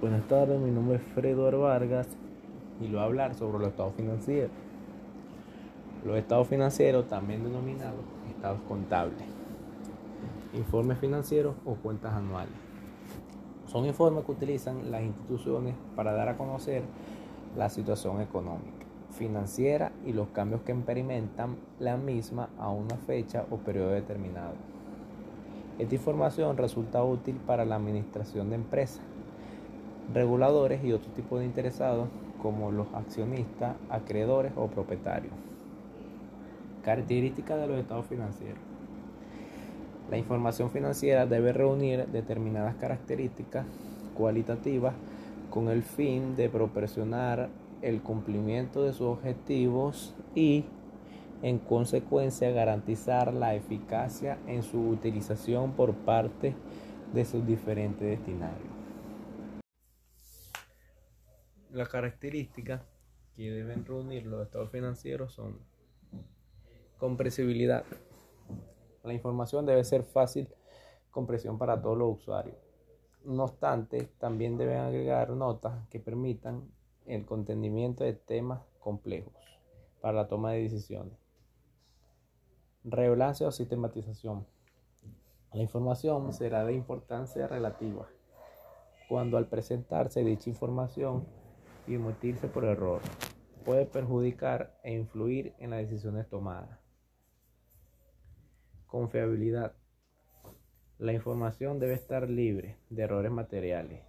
Buenas tardes, mi nombre es Fredo Vargas y lo voy a hablar sobre los estados financieros. Los estados financieros, también denominados estados contables, informes financieros o cuentas anuales. Son informes que utilizan las instituciones para dar a conocer la situación económica, financiera y los cambios que experimentan la misma a una fecha o periodo determinado. Esta información resulta útil para la administración de empresas reguladores y otro tipo de interesados como los accionistas, acreedores o propietarios. Características de los estados financieros. La información financiera debe reunir determinadas características cualitativas con el fin de proporcionar el cumplimiento de sus objetivos y en consecuencia garantizar la eficacia en su utilización por parte de sus diferentes destinarios. Las características que deben reunir los estados financieros son compresibilidad. La información debe ser fácil compresión para todos los usuarios. No obstante, también deben agregar notas que permitan el contenimiento de temas complejos para la toma de decisiones. Relevancia o sistematización. La información será de importancia relativa cuando al presentarse dicha información y omitirse por error. Puede perjudicar e influir en las decisiones tomadas. Confiabilidad. La información debe estar libre de errores materiales.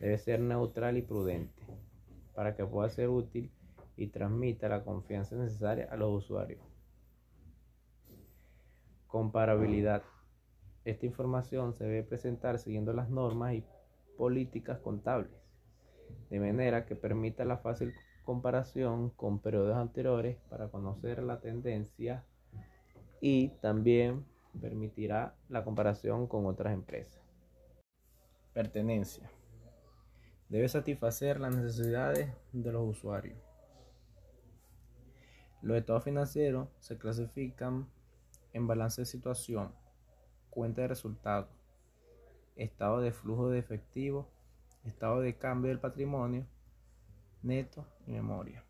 Debe ser neutral y prudente para que pueda ser útil y transmita la confianza necesaria a los usuarios. Comparabilidad. Esta información se debe presentar siguiendo las normas y políticas contables de manera que permita la fácil comparación con periodos anteriores para conocer la tendencia y también permitirá la comparación con otras empresas. Pertenencia. Debe satisfacer las necesidades de los usuarios. Los estados financieros se clasifican en balance de situación, cuenta de resultados, estado de flujo de efectivo estado de cambio del patrimonio, neto y memoria.